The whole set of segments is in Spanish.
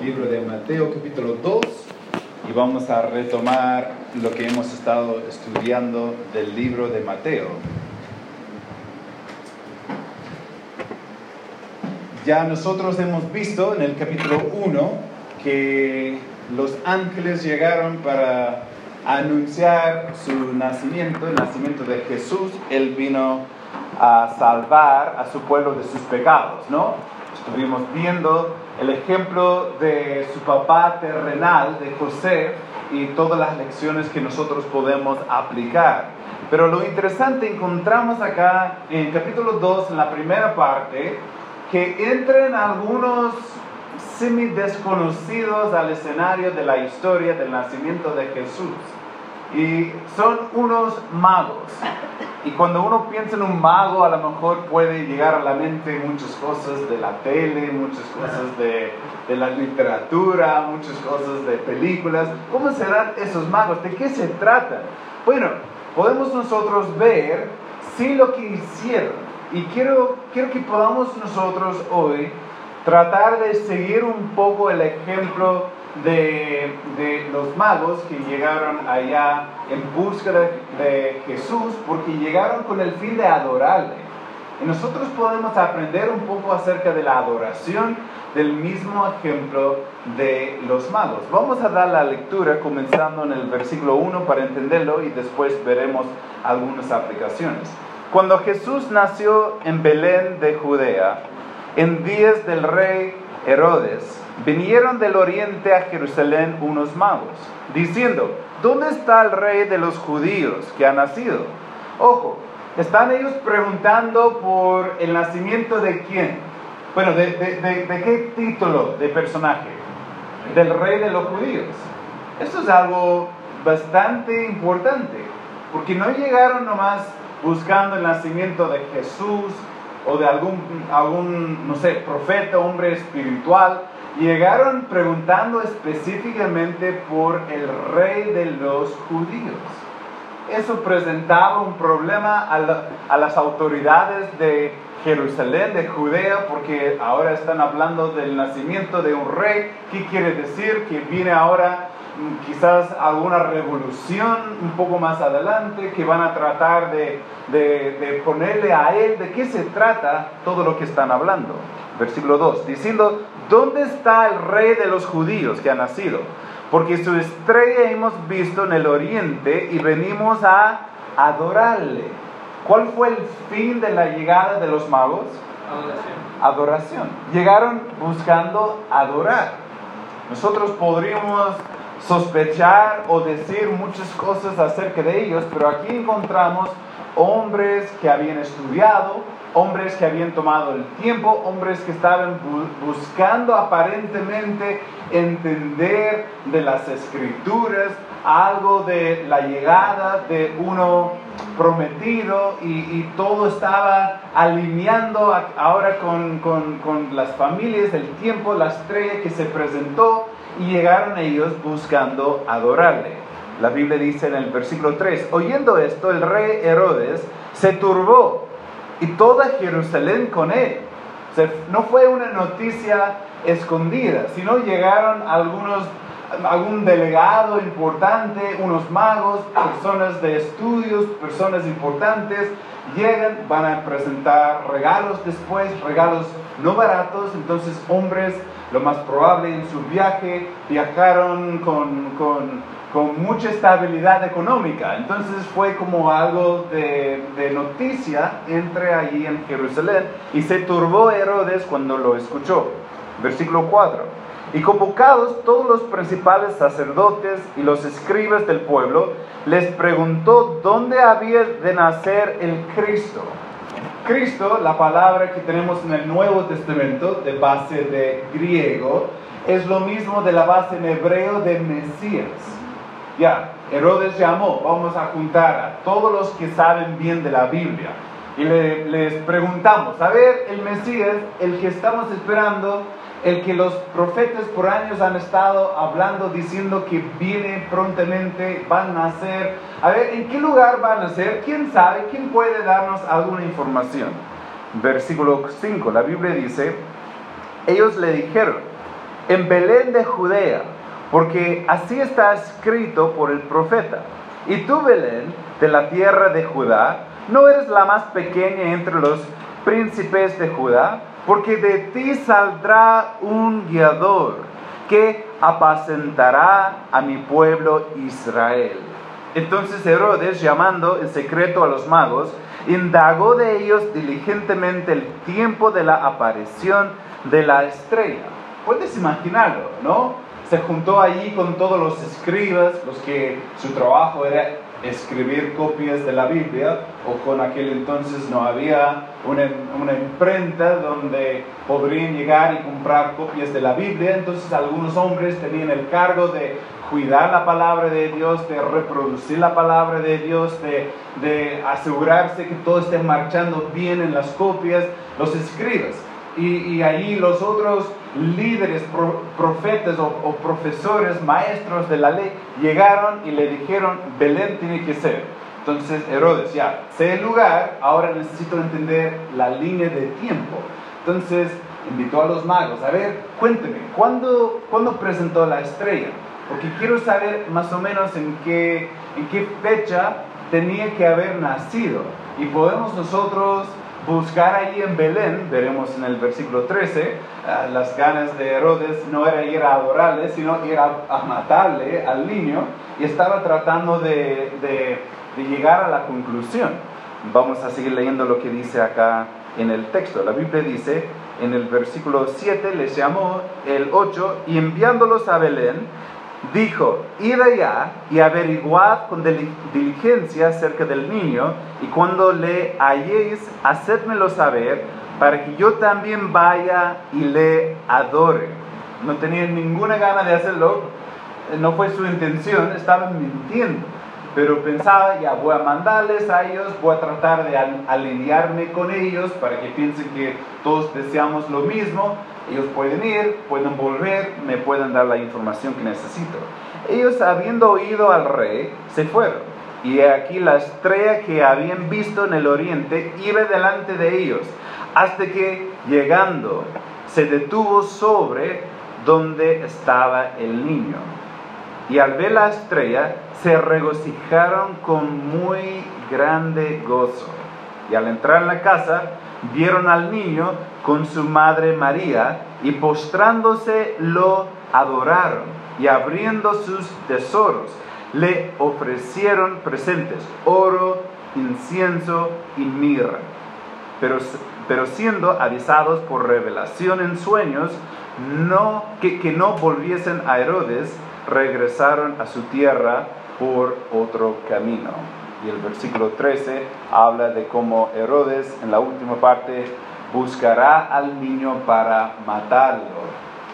libro de Mateo capítulo 2 y vamos a retomar lo que hemos estado estudiando del libro de Mateo. Ya nosotros hemos visto en el capítulo 1 que los ángeles llegaron para anunciar su nacimiento, el nacimiento de Jesús. Él vino a salvar a su pueblo de sus pecados, ¿no? Estuvimos viendo el ejemplo de su papá terrenal, de José, y todas las lecciones que nosotros podemos aplicar. Pero lo interesante encontramos acá en capítulo 2, en la primera parte, que entran algunos semi desconocidos al escenario de la historia del nacimiento de Jesús. Y son unos magos. Y cuando uno piensa en un mago, a lo mejor puede llegar a la mente muchas cosas de la tele, muchas cosas de, de la literatura, muchas cosas de películas. ¿Cómo serán esos magos? ¿De qué se trata? Bueno, podemos nosotros ver sí lo que hicieron. Y quiero, quiero que podamos nosotros hoy tratar de seguir un poco el ejemplo de, de, los magos que llegaron allá en busca de, de, Jesús porque llegaron con el fin de adorarle. Y nosotros podemos aprender un poco acerca de la adoración del mismo ejemplo de los magos. Vamos a dar la lectura comenzando en el versículo 1 para entenderlo y después veremos algunas aplicaciones. Cuando Jesús nació en Belén de Judea, en días del rey Herodes, vinieron del oriente a Jerusalén unos magos, diciendo, ¿dónde está el rey de los judíos que ha nacido? Ojo, están ellos preguntando por el nacimiento de quién. Bueno, ¿de, de, de, qué título de personaje? Del rey de los judíos. Esto es algo bastante importante, porque no llegaron nomás buscando el nacimiento de Jesús o de algún, algún no sé, profeta, hombre espiritual, llegaron preguntando específicamente por el rey de los judíos. Eso presentaba un problema a, la, a, las autoridades de Jerusalén, de Judea, porque ahora están hablando del nacimiento de un rey. ¿Qué quiere decir? Que viene ahora quizás alguna revolución un poco más adelante, que van a tratar de ponerle a él de qué se trata todo lo que están hablando. Versículo 2, diciendo, ¿dónde está el rey de los judíos que ha nacido? Porque su estrella hemos visto en el oriente y venimos a adorarle. ¿Cuál fue el fin de la llegada de los magos? Adoración. Adoración. Llegaron buscando adorar. Nosotros podríamos sospechar o decir muchas cosas acerca de ellos, pero aquí encontramos hombres que habían estudiado, hombres que habían tomado el tiempo, hombres que estaban bu buscando aparentemente entender de las escrituras algo de la llegada de uno prometido y, y todo estaba alineando ahora con, con, con las familias, el tiempo, la estrella que se presentó y llegaron ellos buscando adorarle. La Biblia dice en el versículo 3, oyendo esto, el rey Herodes se turbó y toda Jerusalén con él. No fue una noticia escondida, sino llegaron algunos, algún delegado importante, unos magos, personas de estudios, personas importantes, llegan, van a presentar regalos después, regalos no baratos, entonces hombres, lo más probable en su viaje, viajaron con, con, con mucha estabilidad económica, entonces fue como algo de, noticia entre allí en Jerusalén y se turbó Herodes cuando lo escuchó. Versículo 4. Y convocados todos los principales sacerdotes y los escribas del pueblo, les preguntó dónde había de nacer el Cristo. Cristo, la palabra que tenemos en el Nuevo Testamento de base de griego, es lo mismo de la base en hebreo de Mesías. Ya, Herodes llamó, vamos a juntar a todos los que saben bien de la Biblia. Y le, les preguntamos, a ver, el Mesías, el que estamos esperando, el que los profetas por años han estado hablando, diciendo que viene prontamente, va a nacer. A ver, ¿en qué lugar va a nacer? ¿Quién sabe? ¿Quién puede darnos alguna información? Versículo 5, la Biblia dice, ellos le dijeron, en Belén de Judea, porque así está escrito por el profeta. Y tú, Belén, de la tierra de Judá, no eres la más pequeña entre los príncipes de Judá, porque de ti saldrá un guiador que apacentará a mi pueblo Israel. Entonces Herodes, llamando en secreto a los magos, indagó de ellos diligentemente el tiempo de la aparición de la estrella. Puedes imaginarlo, ¿no? Se juntó allí con todos los escribas, los que su trabajo era escribir copias de la Biblia, o con aquel entonces no había una, una, imprenta donde podrían llegar y comprar copias de la Biblia, entonces algunos hombres tenían el cargo de cuidar la palabra de Dios, de reproducir la palabra de Dios, de, de asegurarse que todo esté marchando bien en las copias, los escribas. Y, y ahí los otros líderes, profetas o, profesores, maestros de la ley, llegaron y le dijeron, Belén tiene que ser. Entonces Herodes, ya, sé el lugar, ahora necesito entender la línea de tiempo. Entonces invitó a los magos, a ver, cuénteme, ¿cuándo, ¿cuándo presentó la estrella? Porque quiero saber más o menos en qué, en qué fecha tenía que haber nacido. Y podemos nosotros buscar ahí en Belén, veremos en el versículo 13, ah, las ganas de Herodes no era ir a adorarle, sino ir a, matarle al niño y estaba tratando de, de, de, llegar a la conclusión. Vamos a seguir leyendo lo que dice acá en el texto. La Biblia dice en el versículo 7, les llamó el 8 y enviándolos a Belén, dijo, id allá y averiguad con diligencia acerca del niño, y cuando le halléis, hacedmelo saber, para que yo también vaya y le adore. No tenía ninguna gana de hacerlo, no fue su intención, estaban mintiendo. Pero pensaba, ya voy a mandarles a ellos, voy a tratar de alinearme con ellos para que piensen que todos deseamos lo mismo ellos pueden ir, pueden volver, me pueden dar la información que necesito. Ellos, habiendo oído al rey, se fueron. Y aquí la estrella que habían visto en el oriente iba delante de ellos, hasta que llegando se detuvo sobre donde estaba el niño. Y al ver la estrella, se regocijaron con muy grande gozo. Y al entrar en la casa, vieron al niño con su madre María y postrándose lo adoraron y abriendo sus tesoros le ofrecieron presentes, oro, incienso y mirra. Pero, pero siendo avisados por revelación en sueños, no, que, que no volviesen a Herodes, regresaron a su tierra por otro camino. Y el versículo 13 habla de cómo Herodes, en la última parte, buscará al niño para matarlo.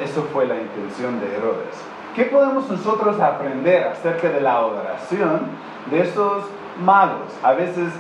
Eso fue la intención de Herodes. ¿Qué podemos nosotros aprender acerca de la adoración de estos magos? A veces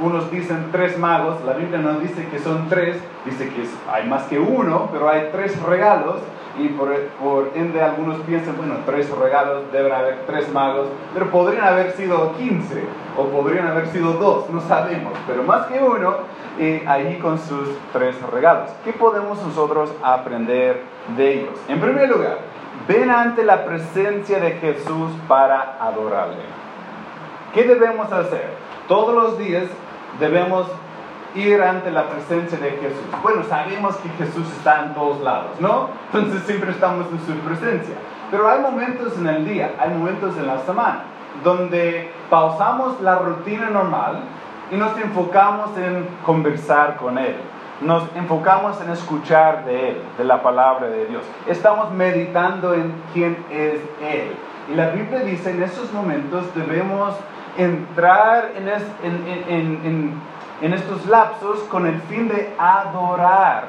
unos dicen tres magos, la Biblia no dice que son tres, dice que hay más que uno, pero hay tres regalos y por, por, ende algunos piensan, bueno, tres regalos, deben haber tres magos, pero podrían haber sido quince o podrían haber sido dos, no sabemos, pero más que uno, eh, allí con sus tres regalos. ¿Qué podemos nosotros aprender de ellos? En primer lugar, ven ante la presencia de Jesús para adorarle. ¿Qué debemos hacer? Todos los días debemos ir ante la presencia de Jesús. Bueno, sabemos que Jesús está en todos lados, ¿no? Entonces siempre estamos en su presencia. Pero hay momentos en el día, hay momentos en la semana, donde pausamos la rutina normal y nos enfocamos en conversar con Él. Nos enfocamos en escuchar de Él, de la palabra de Dios. Estamos meditando en quién es Él. Y la Biblia dice, en esos momentos debemos entrar en, en, en estos lapsos con el fin de adorar,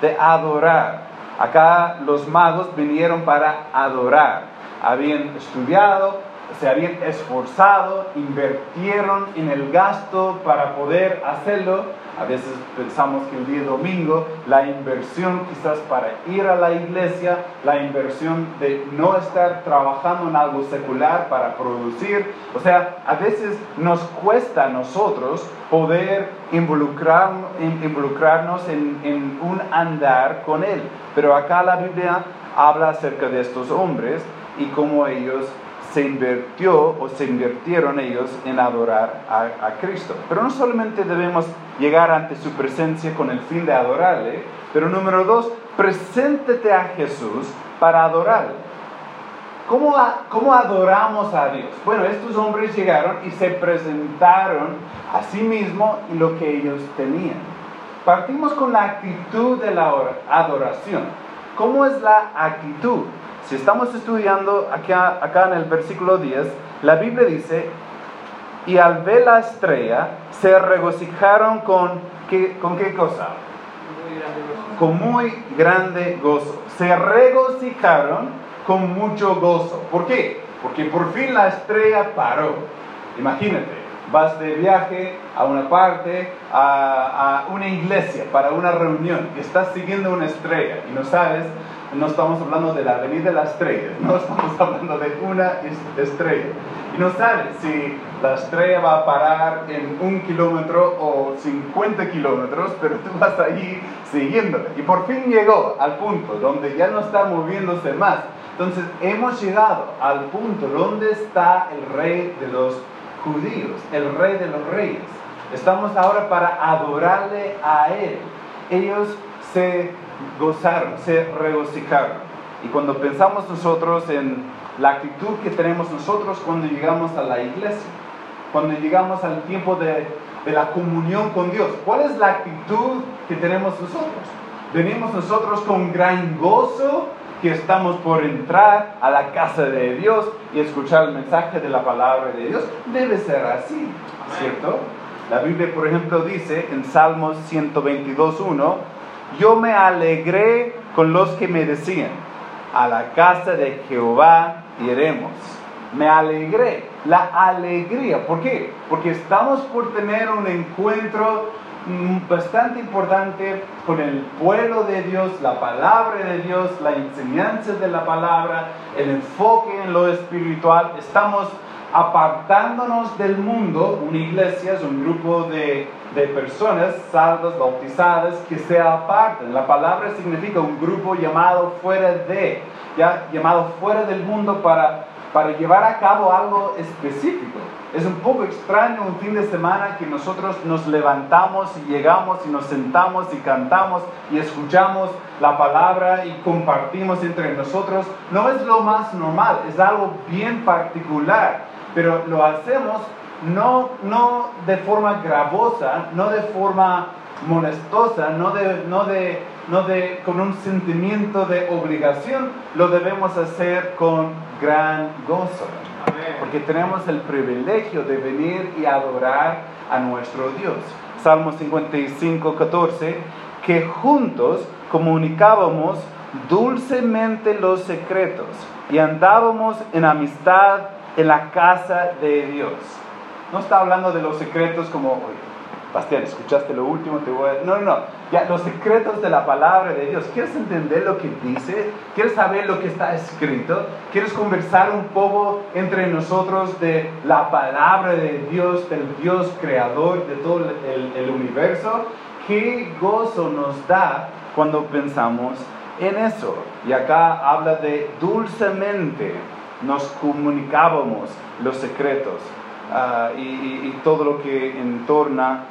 de adorar. Acá los magos vinieron para adorar. Habían estudiado, se habían esforzado, invirtieron en el gasto para poder hacerlo a veces pensamos que el día domingo la inversión quizás para ir a la iglesia, la inversión de no estar trabajando en algo secular para producir, o sea, a veces nos cuesta a nosotros poder involucrar, involucrarnos en, en un andar con Él. Pero acá la Biblia habla acerca de estos hombres y cómo ellos se invirtió o se invirtieron ellos en adorar a, Cristo. Pero no solamente debemos llegar ante su presencia con el fin de adorarle, pero número dos, preséntete a Jesús para adorarle. ¿Cómo, ¿Cómo, adoramos a Dios? Bueno, estos hombres llegaron y se presentaron a sí mismos y lo que ellos tenían. Partimos con la actitud de la adoración. ¿Cómo es la actitud? Si estamos estudiando acá, acá en el versículo 10, la Biblia dice, y al ver la estrella se regocijaron con, ¿qué, con qué cosa? con muy grande gozo. Se regocijaron con mucho gozo. ¿Por qué? Porque por fin la estrella paró. Imagínate, vas de viaje a una parte, a, a, una iglesia, para una reunión, y estás siguiendo una estrella y no sabes no estamos hablando de la avenida de la estrella, no estamos hablando de una estrella. Y no sabes si la estrella va a parar en un kilómetro o 50 kilómetros, pero tú vas ahí siguiéndola. Y por fin llegó al punto donde ya no está moviéndose más. Entonces hemos llegado al punto donde está el rey de los judíos, el rey de los reyes. Estamos ahora para adorarle a él. Ellos se gozaron, se regocijaron. Y cuando pensamos nosotros en la actitud que tenemos nosotros cuando llegamos a la iglesia, cuando llegamos al tiempo de, de la comunión con Dios, ¿cuál es la actitud que tenemos nosotros? Venimos nosotros con gran gozo que estamos por entrar a la casa de Dios y escuchar el mensaje de la palabra de Dios. Debe ser así, ¿cierto? La Biblia, por ejemplo, dice en Salmos 122.1, yo me alegré con los que me decían, a la casa de Jehová iremos. Me alegré, la alegría. ¿Por qué? Porque estamos por tener un encuentro mm, bastante importante con el pueblo de Dios, la palabra de Dios, la enseñanza de la palabra, el enfoque en lo espiritual. Estamos apartándonos del mundo, una iglesia es un grupo de, personas salvas, bautizadas, que se apartan. La palabra significa un grupo llamado fuera de, llamado fuera del mundo para, para llevar a cabo algo específico. Es un poco extraño un fin de semana que nosotros nos levantamos y llegamos y nos sentamos y cantamos y escuchamos la palabra y compartimos entre nosotros. No es lo más normal, es algo bien particular pero lo hacemos no, no de forma gravosa, no de forma molestosa, no, de, no, de, no de, con un sentimiento de obligación, lo debemos hacer con gran gozo. Porque tenemos el privilegio de venir y adorar a nuestro Dios. Salmo 55, 14, que juntos comunicábamos dulcemente los secretos y andábamos en amistad en la casa de Dios. No está hablando de los secretos como, Bastián, escuchaste lo último, te voy a... No, no, no, ya, los secretos de la palabra de Dios. ¿Quieres entender lo que dice? ¿Quieres saber lo que está escrito? ¿Quieres conversar un poco entre nosotros de la palabra de Dios, del Dios creador de todo el, el universo? ¿Qué gozo nos da cuando pensamos en eso? Y acá habla de dulcemente nos comunicábamos los secretos ah, y, todo lo que entorna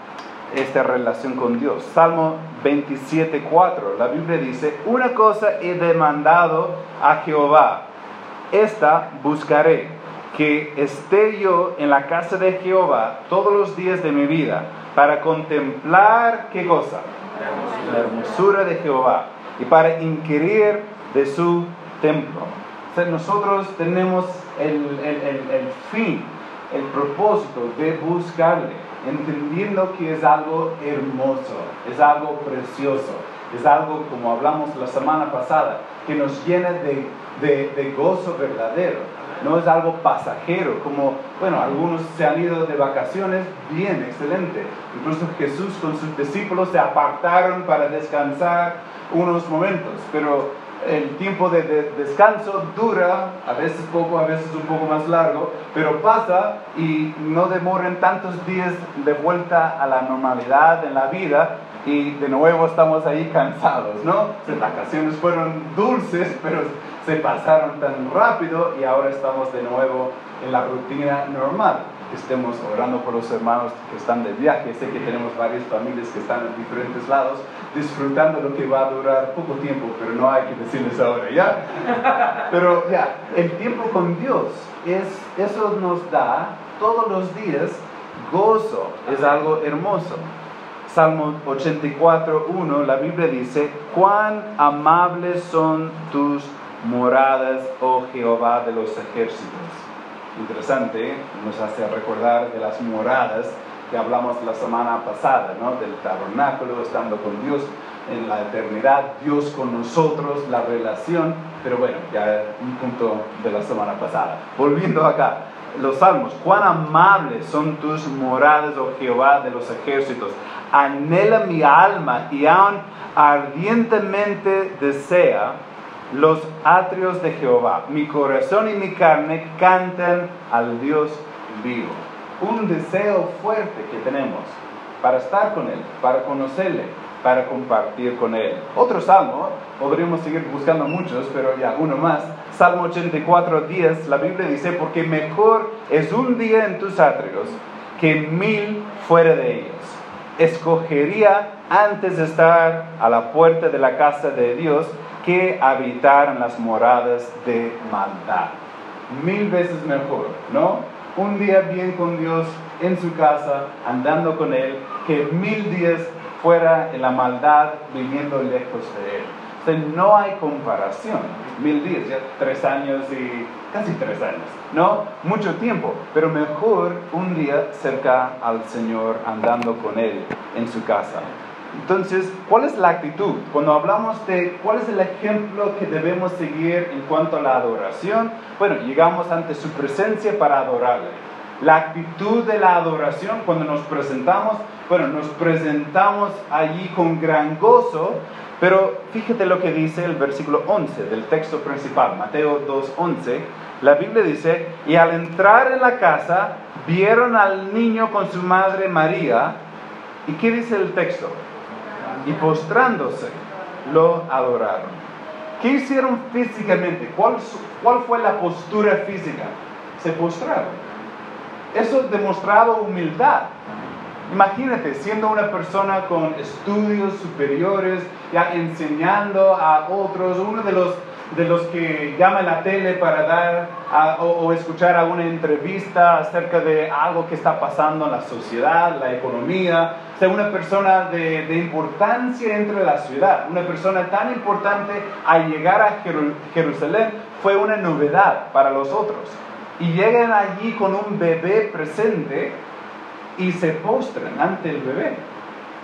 esta relación con Dios. Salmo 27.4, la Biblia dice, una cosa he demandado a Jehová, esta buscaré, que esté yo en la casa de Jehová todos los días de mi vida, para contemplar qué cosa? La hermosura de Jehová y para inquirir de su templo nosotros tenemos el, fin, el propósito de buscarle, entendiendo que es algo hermoso, es algo precioso, es algo, como hablamos la semana pasada, que nos llena de, de gozo verdadero. No es algo pasajero, como, bueno, algunos se han ido de vacaciones, bien, excelente. Incluso Jesús con sus discípulos se apartaron para descansar unos momentos, pero el tiempo de, descanso dura, a veces poco, a veces un poco más largo, pero pasa y no demoran tantos días de vuelta a la normalidad en la vida, y de nuevo estamos ahí cansados, ¿no? Las vacaciones fueron dulces, pero se pasaron tan rápido y ahora estamos de nuevo en la rutina normal. Estemos orando por los hermanos que están de viaje. Sé que tenemos varias familias que están en diferentes lados disfrutando lo que va a durar poco tiempo, pero no hay que decirles ahora, ¿ya? Pero ya, el tiempo con Dios, es, eso nos da todos los días gozo, es algo hermoso. Salmo 84, 1, la Biblia dice, cuán amables son tus moradas, oh Jehová de los ejércitos. Interesante, nos hace recordar de las moradas que hablamos la semana pasada, ¿no? del tabernáculo, estando con Dios en la eternidad, Dios con nosotros, la relación, pero bueno, ya un punto de la semana pasada. Volviendo acá, los salmos, cuán amables son tus moradas, oh Jehová de los ejércitos. Anhela mi alma y aún ardientemente desea los atrios de Jehová. Mi corazón y mi carne cantan al Dios vivo. Un deseo fuerte que tenemos para estar con Él, para conocerle, para compartir con Él. Otro salmo, podríamos seguir buscando muchos, pero ya uno más. Salmo 84, 10, la Biblia dice, porque mejor es un día en tus atrios que mil fuera de ellos. Escogería antes de estar a la puerta de la casa de Dios que habitar en las moradas de maldad. Mil veces mejor, ¿no? Un día bien con Dios en su casa, andando con Él, que mil días fuera en la maldad, viviendo lejos de Él. O sea, no hay comparación. Mil días, ya tres años y casi tres años, ¿no? Mucho tiempo, pero mejor un día cerca al Señor, andando con Él en su casa. Entonces, ¿cuál es la actitud? Cuando hablamos de cuál es el ejemplo que debemos seguir en cuanto a la adoración, bueno, llegamos ante su presencia para adorarle. La actitud de la adoración, cuando nos presentamos, bueno, nos presentamos allí con gran gozo, pero fíjate lo que dice el versículo 11 del texto principal, Mateo 2.11. La Biblia dice, y al entrar en la casa, vieron al niño con su madre María. ¿Y qué dice el texto? Y postrándose lo adoraron. ¿Qué hicieron físicamente? ¿Cuál, ¿Cuál fue la postura física? Se postraron. Eso demostrado humildad. Imagínate siendo una persona con estudios superiores, ya enseñando a otros, uno de los de los que llama a la tele para dar o, escuchar alguna entrevista acerca de algo que está pasando en la sociedad, la economía. O una persona de, de importancia entre la ciudad, una persona tan importante al llegar a Jerusalén fue una novedad para los otros. Y llegan allí con un bebé presente y se postran ante el bebé.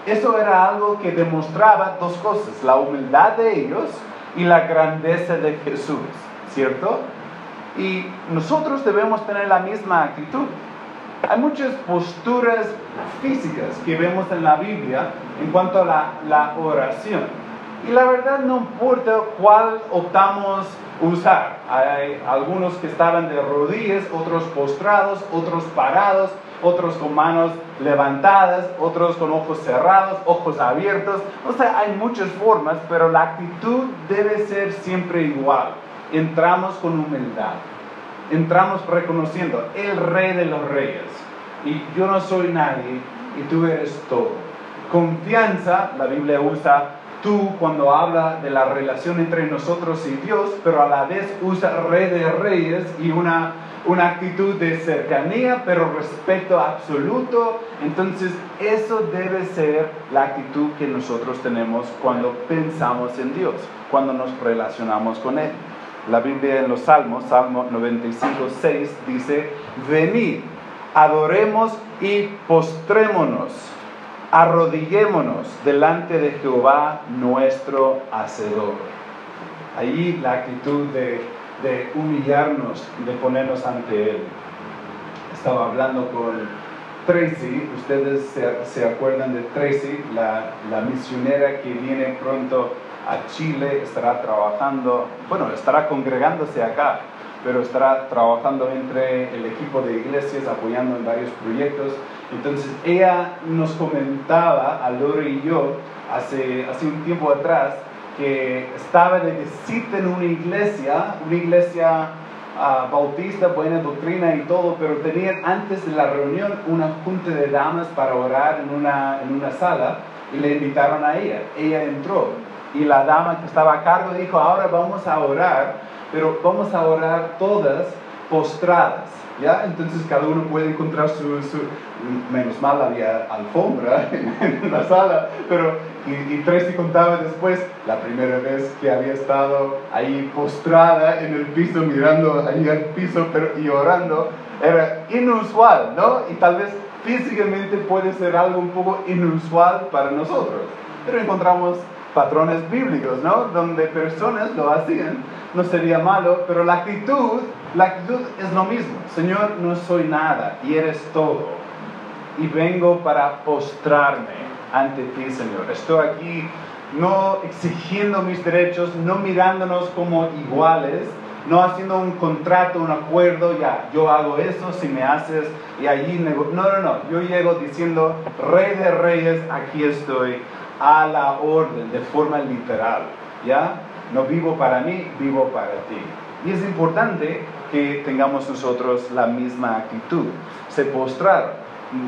Eso era algo que demostraba dos cosas, la humildad de ellos y la grandeza de Jesús, ¿cierto? Y nosotros debemos tener la misma actitud. Hay muchas posturas físicas que vemos en la Biblia en cuanto a la, la oración. Y la verdad no importa cuál optamos usar. Hay algunos que estaban de rodillas, otros postrados, otros parados, otros con manos levantadas, otros con ojos cerrados, ojos abiertos. O sea, hay muchas formas, pero la actitud debe ser siempre igual. Entramos con humildad, entramos reconociendo el rey de los reyes. Y yo no soy nadie y tú eres todo. Confianza, la Biblia usa tú cuando habla de la relación entre nosotros y Dios, pero a la vez usa rey de reyes y una una actitud de cercanía, pero respeto absoluto. Entonces, eso debe ser la actitud que nosotros tenemos cuando pensamos en Dios, cuando nos relacionamos con Él. La Biblia en los Salmos, Salmo 95, 6, dice, venid, adoremos y postrémonos, arrodillémonos delante de Jehová nuestro Hacedor. Allí la actitud de humillarnos, de ponernos ante Él. Estaba hablando con Tracy, ustedes se, acuerdan de Tracy, la, la, misionera que viene pronto a Chile, estará trabajando, bueno, estará congregándose acá, pero estará trabajando entre el equipo de iglesias, apoyando en varios proyectos. Entonces ella nos comentaba a Lore y yo hace, hace un tiempo atrás que estaba de visita en una iglesia, una iglesia uh, bautista, buena doctrina y todo, pero tenían antes de la reunión una junta de damas para orar en una, en una sala y le invitaron a ella. Ella entró y la dama que estaba a cargo dijo, ahora vamos a orar, pero vamos a orar todas postradas. ¿Ya? Entonces cada uno puede encontrar su, su menos mal había alfombra en, la sala, pero y, y, Tracy contaba después la primera vez que había estado ahí postrada en el piso, mirando ahí al piso pero, y orando, era inusual, ¿no? Y tal vez físicamente puede ser algo un poco inusual para nosotros, pero encontramos patrones bíblicos, ¿no? Donde personas lo hacían, no sería malo, pero la actitud, la actitud es lo mismo. Señor, no soy nada y eres todo. Y vengo para postrarme ante ti, Señor. Estoy aquí no exigiendo mis derechos, no mirándonos como iguales, no haciendo un contrato, un acuerdo, ya, yo hago eso si me haces y allí No, no, no, yo llego diciendo, Rey de Reyes, aquí estoy a la orden de forma literal, ¿ya? No vivo para mí, vivo para ti. Y es importante que tengamos nosotros la misma actitud. Se postraron,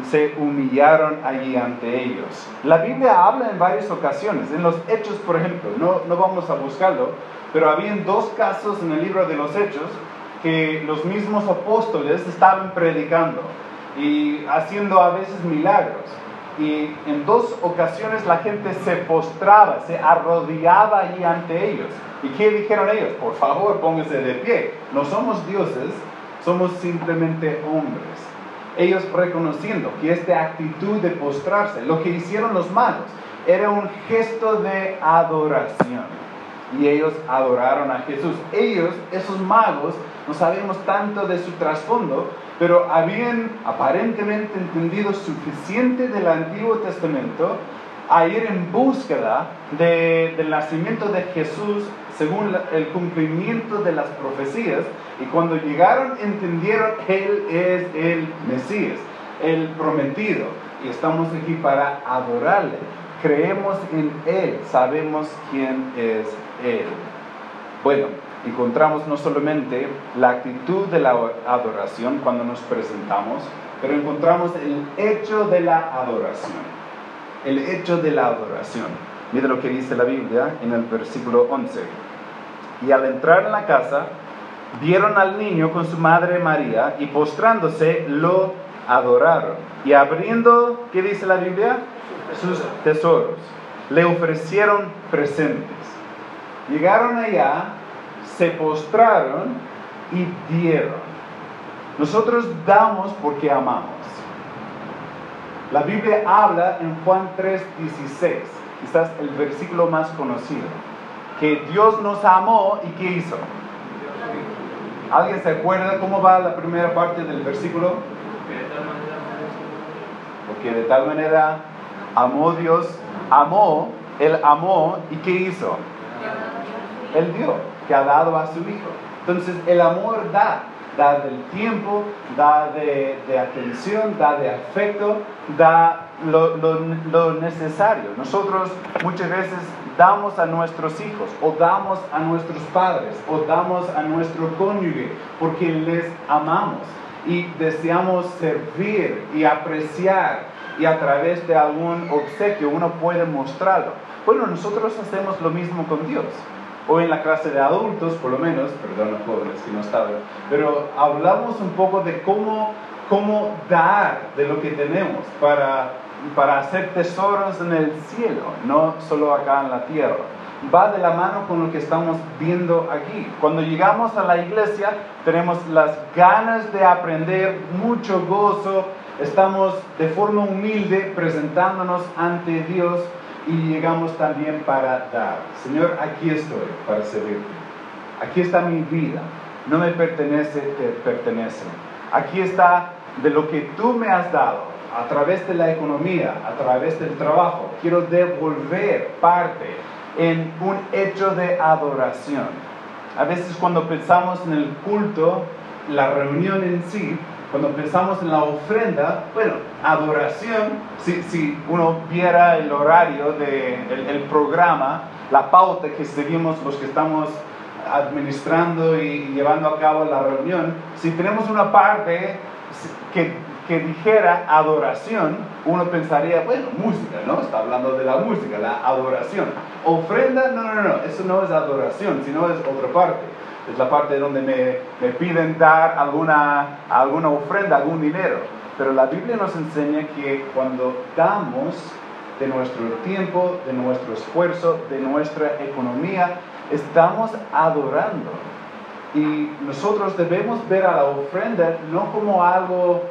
se humillaron allí ante ellos. La Biblia habla en varias ocasiones, en los Hechos, por ejemplo, no, no vamos a buscarlo, pero había dos casos en el libro de los Hechos que los mismos apóstoles estaban predicando y haciendo a veces milagros y en dos ocasiones la gente se postraba, se arrodillaba allí ante ellos. ¿Y qué dijeron ellos? Por favor, póngase de pie. No somos dioses, somos simplemente hombres. Ellos reconociendo que esta actitud de postrarse, lo que hicieron los magos, era un gesto de adoración. Y ellos adoraron a Jesús. Ellos, esos magos, no sabemos tanto de su trasfondo, pero habían aparentemente entendido suficiente del Antiguo Testamento a ir en búsqueda del nacimiento de Jesús según el cumplimiento de las profecías y cuando llegaron entendieron que Él es el Mesías, el prometido y estamos aquí para adorarle. Creemos en Él, sabemos quién es Él. Bueno, encontramos no solamente la actitud de la adoración cuando nos presentamos, pero encontramos el hecho de la adoración. El hecho de la adoración. Mira lo que dice la Biblia en el versículo 11. Y al entrar en la casa, vieron al niño con su madre María y postrándose lo adoraron. Y abriendo, ¿qué dice la Biblia? Sus tesoros. Le ofrecieron presentes. Llegaron allá se postraron y dieron. Nosotros damos porque amamos. La Biblia habla en Juan 3:16, quizás el versículo más conocido, que Dios nos amó y ¿qué hizo? ¿Alguien se acuerda cómo va la primera parte del versículo? Porque de tal manera amó Dios, amó, Él amó y ¿qué hizo? Él dio que ha dado a su Hijo. Entonces el amor da, da del tiempo, da de, atención, da de afecto, da lo, lo, necesario. Nosotros muchas veces damos a nuestros hijos o damos a nuestros padres o damos a nuestro cónyuge porque les amamos y deseamos servir y apreciar y a través de algún obsequio uno puede mostrarlo. Bueno, nosotros hacemos lo mismo con Dios o en la clase de adultos, por lo menos, perdón jóvenes que no estaban, pero hablamos un poco de cómo, cómo dar de lo que tenemos para, para hacer tesoros en el cielo, no solo acá en la tierra. Va de la mano con lo que estamos viendo aquí. Cuando llegamos a la iglesia tenemos las ganas de aprender, mucho gozo, estamos de forma humilde presentándonos ante Dios y llegamos también para dar. Señor, aquí estoy para servirte. Aquí está mi vida. No me pertenece, te pertenece. Aquí está de lo que tú me has dado a través de la economía, a través del trabajo. Quiero devolver parte en un hecho de adoración. a veces cuando pensamos en el culto, la reunión en sí, cuando pensamos en la ofrenda, bueno, adoración, si, si uno viera el horario del el programa, la pauta que seguimos los que estamos administrando y llevando a cabo la reunión, si tenemos una parte que, que, dijera adoración, uno pensaría, bueno, música, ¿no? Está hablando de la música, la adoración. Ofrenda, no, no, no, eso no es adoración, sino es otra parte es la parte donde me, me piden dar alguna, alguna ofrenda, algún dinero. Pero la Biblia nos enseña que cuando damos de nuestro tiempo, de nuestro esfuerzo, de nuestra economía, estamos adorando. Y nosotros debemos ver a la ofrenda no como algo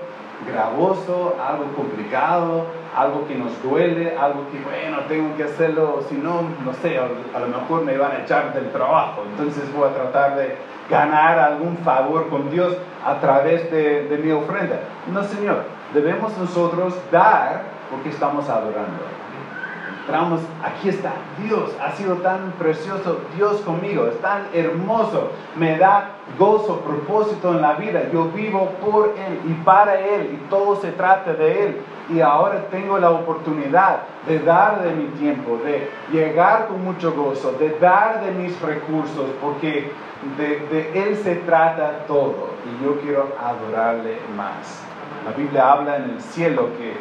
gravoso, algo complicado, algo que nos duele, algo que, bueno, tengo que hacerlo, si no, no sé, a, lo mejor me van a echar del trabajo, entonces voy a tratar de ganar algún favor con Dios a través de, de mi ofrenda. No, Señor, debemos nosotros dar porque estamos adorando aquí está Dios, ha sido tan precioso Dios conmigo, es tan hermoso, me da gozo, propósito en la vida, yo vivo por Él y para Él y todo se trata de Él. Y ahora tengo la oportunidad de dar de mi tiempo, de llegar con mucho gozo, de dar de mis recursos, porque de, de Él se trata todo y yo quiero adorarle más. La Biblia habla en el cielo que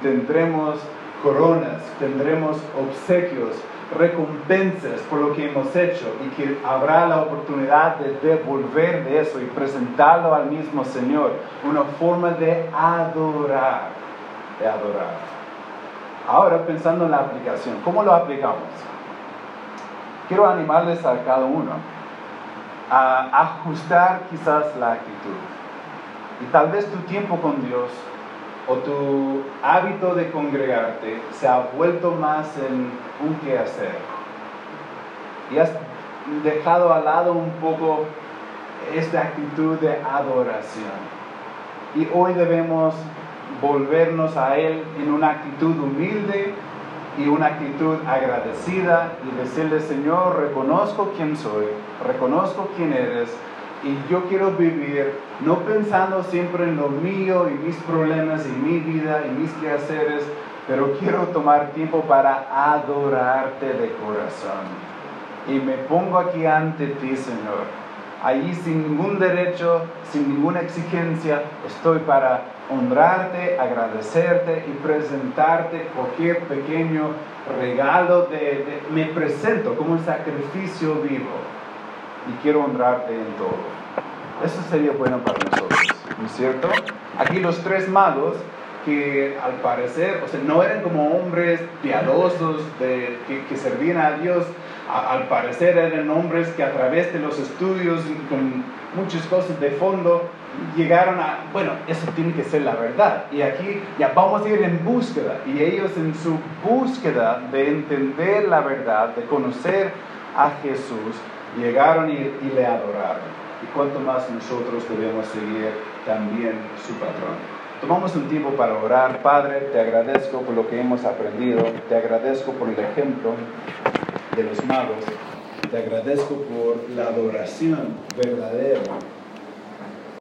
tendremos coronas, tendremos obsequios, recompensas por lo que hemos hecho y que habrá la oportunidad de devolver de eso y presentarlo al mismo Señor. Una forma de adorar, de adorar. Ahora pensando en la aplicación, ¿cómo lo aplicamos? Quiero animarles a cada uno a ajustar quizás la actitud. Y tal vez tu tiempo con Dios o tu hábito de congregarte se ha vuelto más en un quehacer y has dejado al lado un poco esta actitud de adoración. Y hoy debemos volvernos a Él en una actitud humilde y una actitud agradecida y decirle, Señor, reconozco quién soy, reconozco quién eres y yo quiero vivir no pensando siempre en lo mío y mis problemas y mi vida y mis quehaceres, pero quiero tomar tiempo para adorarte de corazón. Y me pongo aquí ante ti, Señor. Allí sin ningún derecho, sin ninguna exigencia, estoy para honrarte, agradecerte y presentarte cualquier pequeño regalo de, me presento como un sacrificio vivo y quiero honrarte en todo. Eso sería bueno para nosotros, ¿no es cierto? Aquí los tres magos que al parecer, o sea, no eran como hombres piadosos de, que, servían a Dios, al parecer eran hombres que a través de los estudios con muchas cosas de fondo llegaron a, bueno, eso tiene que ser la verdad. Y aquí ya vamos a ir en búsqueda. Y ellos en su búsqueda de entender la verdad, de conocer a Jesús, llegaron y, le adoraron. Y cuanto más nosotros debemos seguir también su patrón. Tomamos un tiempo para orar. Padre, te agradezco por lo que hemos aprendido. Te agradezco por el ejemplo de los magos. Te agradezco por la adoración verdadera